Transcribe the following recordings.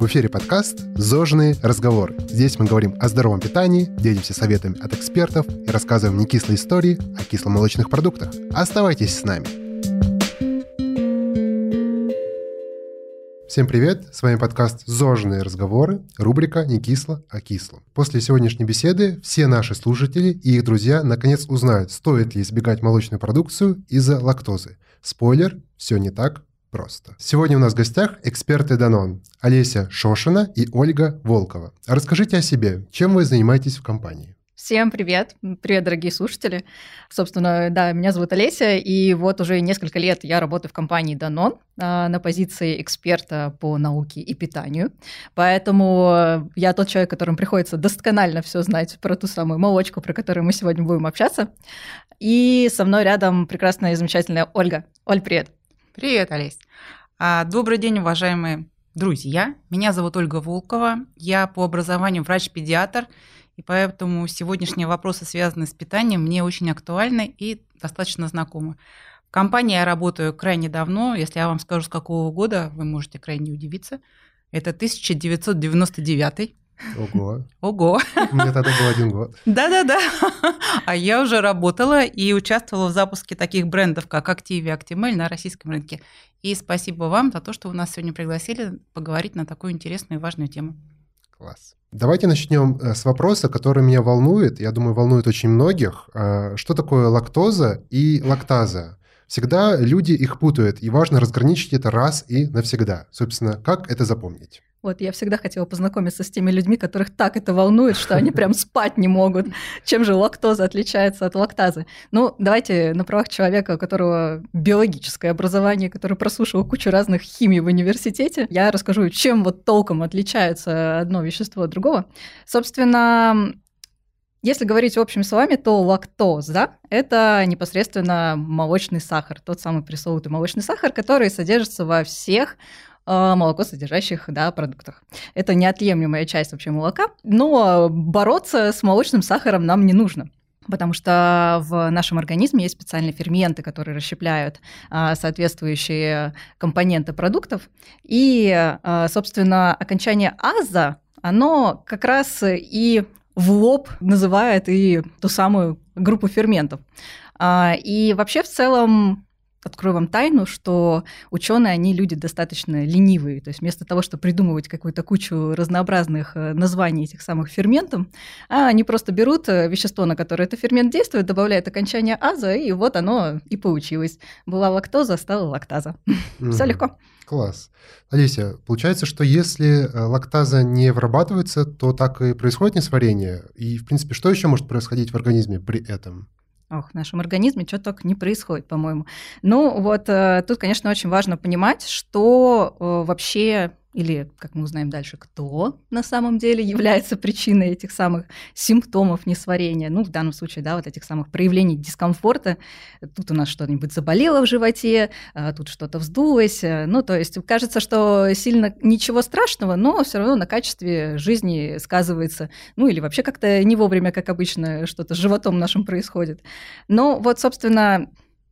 В эфире подкаст «Зожные разговоры». Здесь мы говорим о здоровом питании, делимся советами от экспертов и рассказываем не кислые истории о кисломолочных продуктах. Оставайтесь с нами. Всем привет! С вами подкаст «Зожные разговоры», рубрика «Не кисло, а кисло». После сегодняшней беседы все наши слушатели и их друзья наконец узнают, стоит ли избегать молочную продукцию из-за лактозы. Спойлер, все не так просто. Сегодня у нас в гостях эксперты Данон Олеся Шошина и Ольга Волкова. Расскажите о себе, чем вы занимаетесь в компании? Всем привет! Привет, дорогие слушатели! Собственно, да, меня зовут Олеся, и вот уже несколько лет я работаю в компании Danone на позиции эксперта по науке и питанию. Поэтому я тот человек, которому приходится досконально все знать про ту самую молочку, про которую мы сегодня будем общаться. И со мной рядом прекрасная и замечательная Ольга. Оль, привет! Привет, Олесь! А, добрый день, уважаемые друзья! Меня зовут Ольга Волкова. Я по образованию врач-педиатр – и поэтому сегодняшние вопросы, связанные с питанием, мне очень актуальны и достаточно знакомы. В компании я работаю крайне давно. Если я вам скажу, с какого года, вы можете крайне удивиться. Это 1999. Ого. Ого. Меня тогда был один год. Да-да-да. А я уже работала и участвовала в запуске таких брендов, как Active и Actimel на российском рынке. И спасибо вам за то, что вы нас сегодня пригласили поговорить на такую интересную и важную тему. Класс. Давайте начнем э, с вопроса, который меня волнует, я думаю, волнует очень многих. Э, что такое лактоза и лактаза? Всегда люди их путают, и важно разграничить это раз и навсегда. Собственно, как это запомнить? Вот я всегда хотела познакомиться с теми людьми, которых так это волнует, что они прям спать не могут. Чем же лактоза отличается от лактазы? Ну, давайте на правах человека, у которого биологическое образование, который прослушал кучу разных химий в университете, я расскажу, чем вот толком отличается одно вещество от другого. Собственно, если говорить общими словами, то лактоза – это непосредственно молочный сахар, тот самый пресловутый молочный сахар, который содержится во всех Э, молоко содержащих да, продуктах. Это неотъемлемая часть вообще молока, но бороться с молочным сахаром нам не нужно потому что в нашем организме есть специальные ферменты, которые расщепляют а, соответствующие компоненты продуктов. И, а, собственно, окончание аза, оно как раз и в лоб называет и ту самую группу ферментов. А, и вообще в целом открою вам тайну, что ученые, они люди достаточно ленивые. То есть вместо того, чтобы придумывать какую-то кучу разнообразных э, названий этих самых ферментов, а они просто берут э, вещество, на которое этот фермент действует, добавляют окончание аза, и вот оно и получилось. Была лактоза, стала лактаза. Все легко. Класс. Олеся, получается, что если э, лактаза не вырабатывается, то так и происходит несварение. И, в принципе, что еще может происходить в организме при этом? Ох, в нашем организме что только не происходит, по-моему. Ну, вот э, тут, конечно, очень важно понимать, что э, вообще или, как мы узнаем дальше, кто на самом деле является причиной этих самых симптомов несварения, ну, в данном случае, да, вот этих самых проявлений дискомфорта. Тут у нас что-нибудь заболело в животе, а тут что-то вздулось. Ну, то есть кажется, что сильно ничего страшного, но все равно на качестве жизни сказывается. Ну, или вообще как-то не вовремя, как обычно, что-то с животом нашим происходит. Но вот, собственно,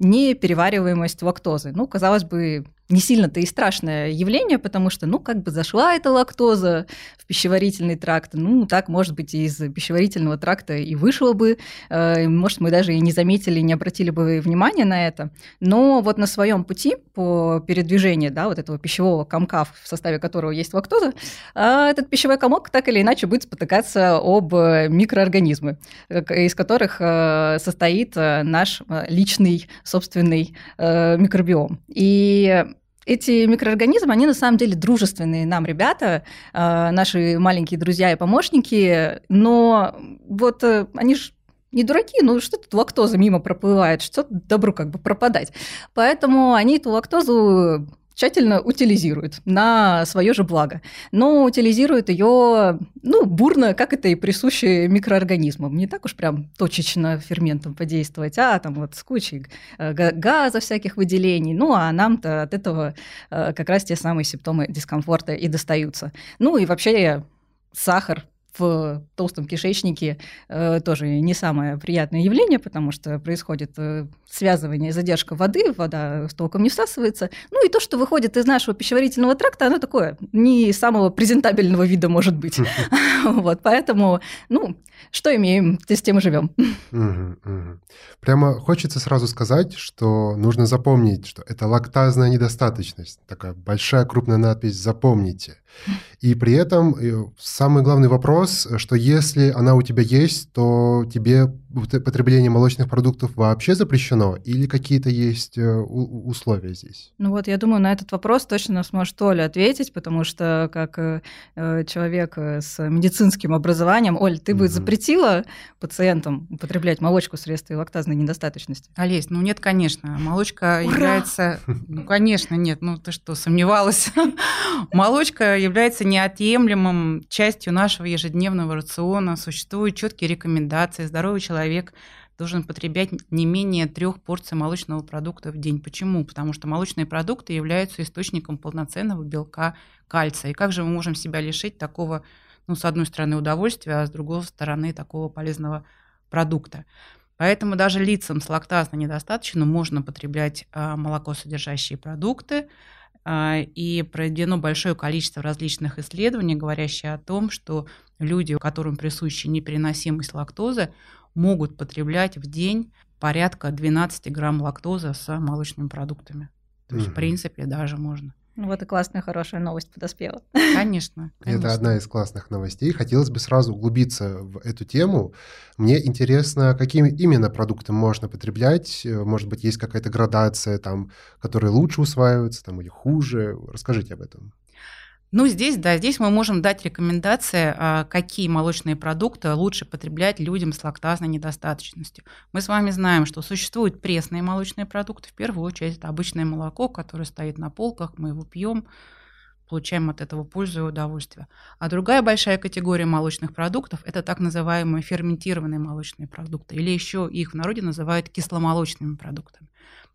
неперевариваемость лактозы. Ну, казалось бы, не сильно-то и страшное явление, потому что, ну, как бы зашла эта лактоза в пищеварительный тракт, ну, так, может быть, из пищеварительного тракта и вышло бы, э, может, мы даже и не заметили, не обратили бы внимания на это, но вот на своем пути по передвижению, да, вот этого пищевого комка, в составе которого есть лактоза, э, этот пищевой комок так или иначе будет спотыкаться об микроорганизмы, из которых э, состоит наш личный собственный микробиом. И эти микроорганизмы, они на самом деле дружественные нам ребята, э, наши маленькие друзья и помощники, но вот э, они же не дураки, ну что тут лактоза мимо проплывает, что добру как бы пропадать. Поэтому они эту лактозу тщательно утилизирует на свое же благо. Но утилизирует ее, ну, бурно, как это и присуще микроорганизмам. Не так уж прям точечно ферментом подействовать, а там вот с кучей э, газа всяких выделений. Ну, а нам-то от этого э, как раз те самые симптомы дискомфорта и достаются. Ну, и вообще сахар в толстом кишечнике э, тоже не самое приятное явление, потому что происходит э, связывание, задержка воды, вода с толком не всасывается. Ну и то, что выходит из нашего пищеварительного тракта, оно такое не самого презентабельного вида может быть. Вот, поэтому, ну, что имеем, с тем и живем. Прямо хочется сразу сказать, что нужно запомнить, что это лактазная недостаточность. Такая большая крупная надпись «Запомните». И при этом э, самый главный вопрос, что если она у тебя есть, то тебе потребление молочных продуктов вообще запрещено или какие-то есть э, условия здесь? Ну вот, я думаю, на этот вопрос точно сможет Оля ответить, потому что как э, человек с медицинским образованием, Оль, ты бы угу. запретила пациентам употреблять молочку вследствие лактазной недостаточности? Олесь, ну нет, конечно. Молочка Ура! является... Ну, конечно, нет. Ну ты что, сомневалась? Молочка является неотъемлемым частью нашего ежедневного рациона. Существуют четкие рекомендации. Здоровый человек должен потреблять не менее трех порций молочного продукта в день. Почему? Потому что молочные продукты являются источником полноценного белка кальция. И как же мы можем себя лишить такого, ну, с одной стороны, удовольствия, а с другой стороны, такого полезного продукта? Поэтому даже лицам с лактазной недостаточно можно потреблять а, молоко содержащие продукты, и проведено большое количество различных исследований, говорящие о том, что люди, которым присуща непереносимость лактозы, могут потреблять в день порядка 12 грамм лактозы с молочными продуктами. То есть, угу. в принципе, даже можно. Ну, вот и классная, хорошая новость подоспела. Конечно, конечно. Это одна из классных новостей. Хотелось бы сразу углубиться в эту тему. Мне интересно, какими именно продукты можно потреблять. Может быть, есть какая-то градация, там, которые лучше усваиваются там, или хуже. Расскажите об этом. Ну, здесь, да, здесь мы можем дать рекомендации, а, какие молочные продукты лучше потреблять людям с лактазной недостаточностью. Мы с вами знаем, что существуют пресные молочные продукты. В первую очередь, это обычное молоко, которое стоит на полках, мы его пьем, получаем от этого пользу и удовольствие. А другая большая категория молочных продуктов – это так называемые ферментированные молочные продукты, или еще их в народе называют кисломолочными продуктами.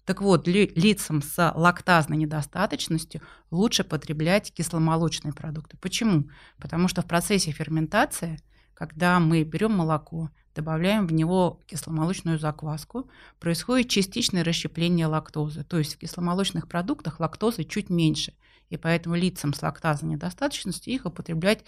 Так вот, лицам с лактазной недостаточностью лучше потреблять кисломолочные продукты. Почему? Потому что в процессе ферментации, когда мы берем молоко, добавляем в него кисломолочную закваску, происходит частичное расщепление лактозы. То есть в кисломолочных продуктах лактозы чуть меньше. И поэтому лицам с лактазной недостаточностью их употреблять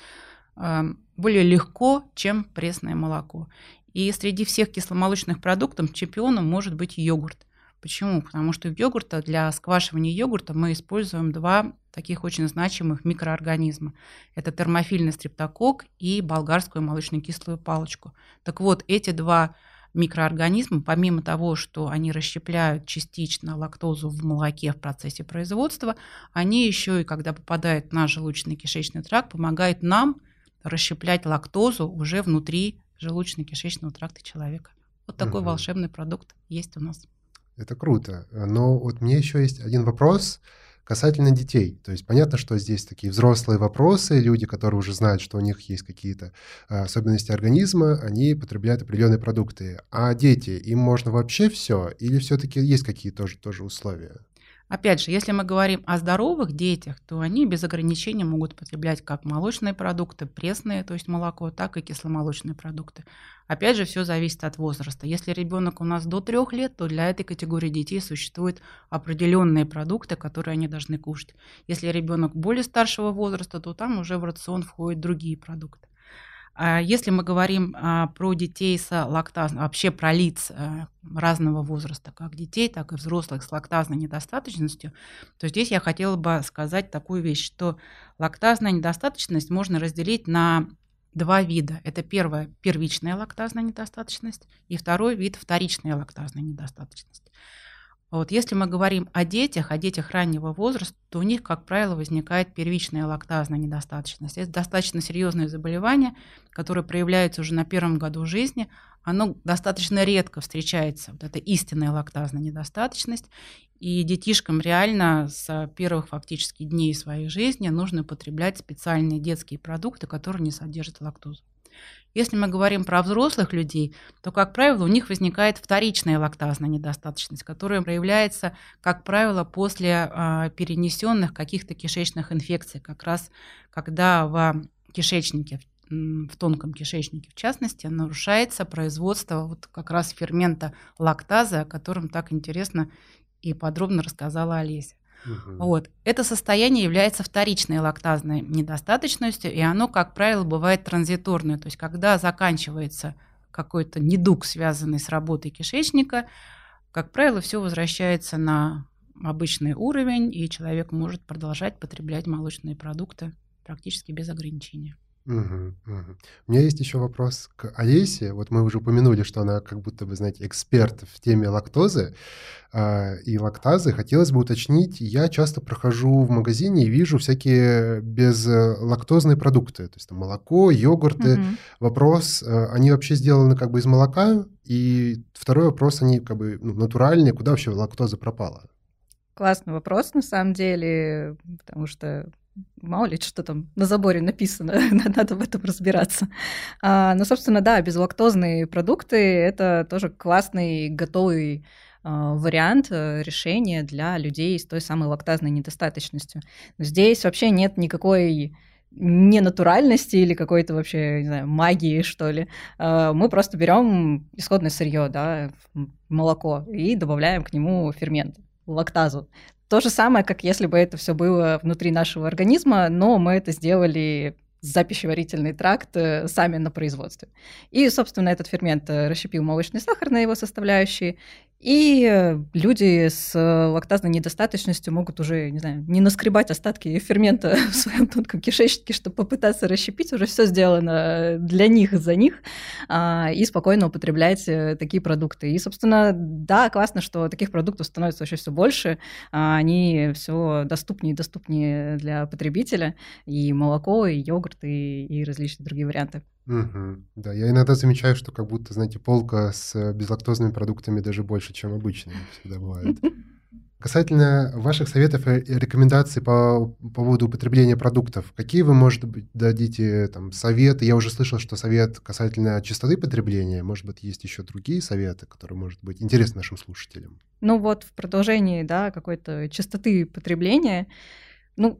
э, более легко, чем пресное молоко. И среди всех кисломолочных продуктов чемпионом может быть йогурт. Почему? Потому что в йогурте для сквашивания йогурта мы используем два таких очень значимых микроорганизма. Это термофильный стрептокок и болгарскую молочно-кислую палочку. Так вот, эти два микроорганизма, помимо того, что они расщепляют частично лактозу в молоке в процессе производства, они еще и, когда попадают в наш желудочно-кишечный тракт, помогают нам расщеплять лактозу уже внутри желудочно-кишечного тракта человека. Вот такой угу. волшебный продукт есть у нас. Это круто. Но вот мне еще есть один вопрос касательно детей. То есть понятно, что здесь такие взрослые вопросы, люди, которые уже знают, что у них есть какие-то а, особенности организма, они потребляют определенные продукты. А дети, им можно вообще все? Или все-таки есть какие-то тоже, тоже условия? Опять же, если мы говорим о здоровых детях, то они без ограничений могут потреблять как молочные продукты, пресные, то есть молоко, так и кисломолочные продукты. Опять же, все зависит от возраста. Если ребенок у нас до трех лет, то для этой категории детей существуют определенные продукты, которые они должны кушать. Если ребенок более старшего возраста, то там уже в рацион входят другие продукты. А если мы говорим а, про детей с лактазной, вообще про лиц э, разного возраста, как детей, так и взрослых с лактазной недостаточностью, то здесь я хотела бы сказать такую вещь, что лактазная недостаточность можно разделить на два вида. Это первое – первичная лактазная недостаточность, и второй вид – вторичная лактазная недостаточность. Вот если мы говорим о детях, о детях раннего возраста, то у них, как правило, возникает первичная лактазная недостаточность. Это достаточно серьезное заболевание, которое проявляется уже на первом году жизни. Оно достаточно редко встречается, вот эта истинная лактазная недостаточность. И детишкам реально с первых фактически дней своей жизни нужно употреблять специальные детские продукты, которые не содержат лактозу. Если мы говорим про взрослых людей, то, как правило, у них возникает вторичная лактазная недостаточность, которая проявляется, как правило, после э, перенесенных каких-то кишечных инфекций, как раз когда в кишечнике в тонком кишечнике, в частности, нарушается производство вот как раз фермента лактазы, о котором так интересно и подробно рассказала Олеся. Угу. Вот. Это состояние является вторичной лактазной недостаточностью, и оно, как правило, бывает транзиторное. То есть, когда заканчивается какой-то недуг, связанный с работой кишечника, как правило, все возвращается на обычный уровень, и человек может продолжать потреблять молочные продукты практически без ограничения. Угу, угу. У меня есть еще вопрос к Олесе. Вот мы уже упомянули, что она как будто бы, знаете, эксперт в теме лактозы э, и лактазы. Хотелось бы уточнить, я часто прохожу в магазине и вижу всякие безлактозные продукты, то есть там молоко, йогурты. Угу. Вопрос, э, они вообще сделаны как бы из молока? И второй вопрос, они как бы ну, натуральные, куда вообще лактоза пропала? Классный вопрос, на самом деле, потому что мало ли, что там на заборе написано, надо в этом разбираться. А, но, собственно, да, безлактозные продукты – это тоже классный, готовый а, вариант э, решения для людей с той самой лактазной недостаточностью. Но здесь вообще нет никакой ненатуральности или какой-то вообще, не знаю, магии, что ли. А, мы просто берем исходное сырье, да, молоко, и добавляем к нему фермент лактазу. То же самое, как если бы это все было внутри нашего организма, но мы это сделали за пищеварительный тракт э, сами на производстве. И, собственно, этот фермент э, расщепил молочный сахар на его составляющие, и люди с лактазной недостаточностью могут уже, не знаю, не наскребать остатки фермента в своем тонком кишечнике, чтобы попытаться расщепить. Уже все сделано для них, за них, а, и спокойно употреблять э, такие продукты. И, собственно, да, классно, что таких продуктов становится вообще все больше. А, они все доступнее и доступнее для потребителя. И молоко, и йогурт, и, и различные другие варианты. Угу. Да, я иногда замечаю, что как будто, знаете, полка с безлактозными продуктами даже больше, чем обычные всегда бывает. Касательно ваших советов и рекомендаций по поводу употребления продуктов, какие вы, может быть, дадите там, советы? Я уже слышал, что совет касательно частоты потребления. Может быть, есть еще другие советы, которые, может быть, интересны нашим слушателям? Ну вот в продолжении да, какой-то частоты потребления, ну,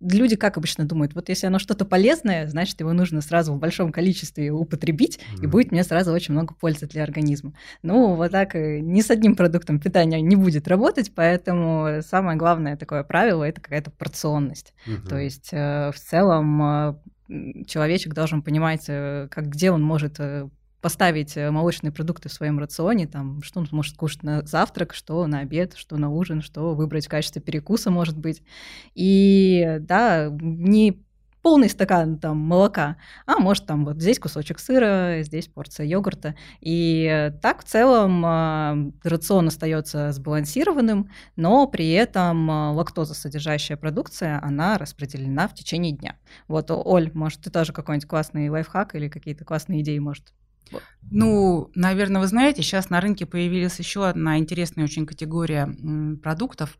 люди как обычно думают, вот если оно что-то полезное, значит, его нужно сразу в большом количестве употребить, mm. и будет мне сразу очень много пользы для организма. Ну, вот так ни с одним продуктом питания не будет работать, поэтому самое главное такое правило – это какая-то порционность. Mm-hmm. То есть э, в целом э, человечек должен понимать, э, как, где он может поставить э, молочные продукты в своем рационе, там, что он может кушать на завтрак, что на обед, что на ужин, что выбрать в качестве перекуса, может быть. И да, не полный стакан там молока, а может там вот здесь кусочек сыра, здесь порция йогурта. И так в целом э, рацион остается сбалансированным, но при этом э, лактозосодержащая продукция, она распределена в течение дня. Вот, Оль, может, ты тоже какой-нибудь классный лайфхак или какие-то классные идеи, может, ну, наверное, вы знаете, сейчас на рынке появилась еще одна интересная очень категория продуктов.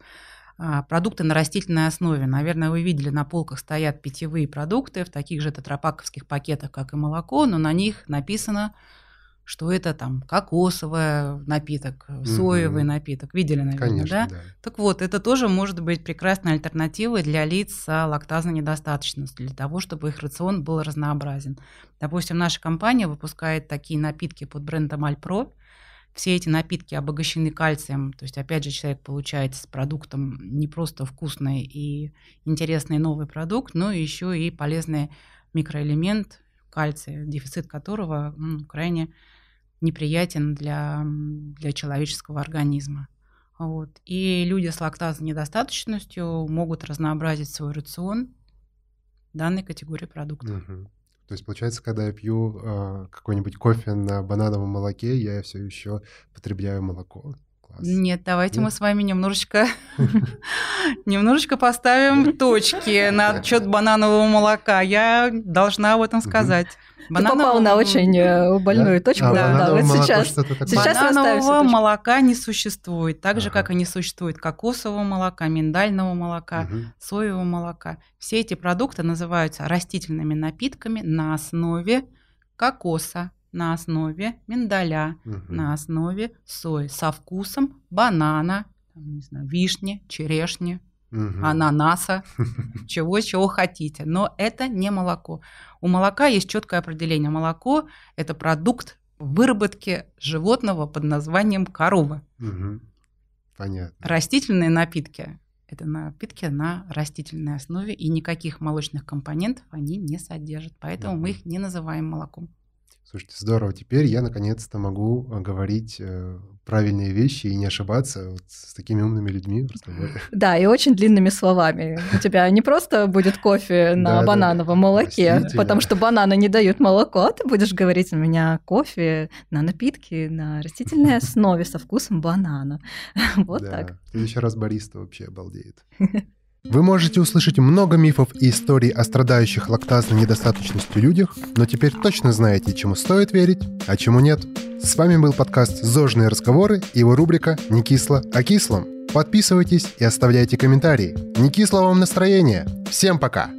А, продукты на растительной основе. Наверное, вы видели, на полках стоят питьевые продукты в таких же тетрапаковских пакетах, как и молоко, но на них написано что это там кокосовый напиток, соевый mm-hmm. напиток. Видели, наверное, Конечно, да? да? Так вот, это тоже может быть прекрасной альтернативой для лиц с лактазной недостаточностью, для того, чтобы их рацион был разнообразен. Допустим, наша компания выпускает такие напитки под брендом Альпро. Все эти напитки обогащены кальцием, то есть, опять же, человек получает с продуктом не просто вкусный и интересный новый продукт, но еще и полезный микроэлемент кальция, дефицит которого ну, крайне неприятен для, для человеческого организма. Вот. И люди с лактазной недостаточностью могут разнообразить свой рацион данной категории продуктов. Угу. То есть, получается, когда я пью э, какой-нибудь кофе на банановом молоке, я все еще потребляю молоко. Класс. Нет, давайте Нет? мы с вами немножечко, немножечко поставим точки на счет бананового молока. Я должна об этом сказать. Бананового... Ты попал на очень э, больную да? точку. А, да, да, вот сейчас. Сейчас бананового молока не существует, так же, ага. как и не существует кокосового молока, миндального молока, угу. соевого молока. Все эти продукты называются растительными напитками на основе кокоса, на основе миндаля, угу. на основе сои со вкусом банана, там, не знаю, вишни, черешни, Мгм. ананаса, чего, чего хотите. Но это не молоко. У молока есть четкое определение. Молоко – это продукт выработки животного под названием корова. Мгм. Понятно. Растительные напитки – это напитки на растительной основе, и никаких молочных компонентов они не содержат. Поэтому мы Мгм. их не называем молоком. Слушайте, здорово. Теперь я наконец-то могу э, говорить э, правильные вещи и не ошибаться вот с такими умными людьми в разговоре. Да, и очень длинными словами. У тебя не просто будет кофе на банановом молоке, потому что бананы не дают молоко, а ты будешь говорить у меня кофе на напитки на растительной основе со вкусом банана. Вот так. В следующий раз бариста вообще обалдеет. Вы можете услышать много мифов и историй о страдающих лактазной недостаточностью людях, но теперь точно знаете, чему стоит верить, а чему нет. С вами был подкаст «Зожные разговоры» и его рубрика «Не кисло, а кислом». Подписывайтесь и оставляйте комментарии. Не кисло вам настроения. Всем пока!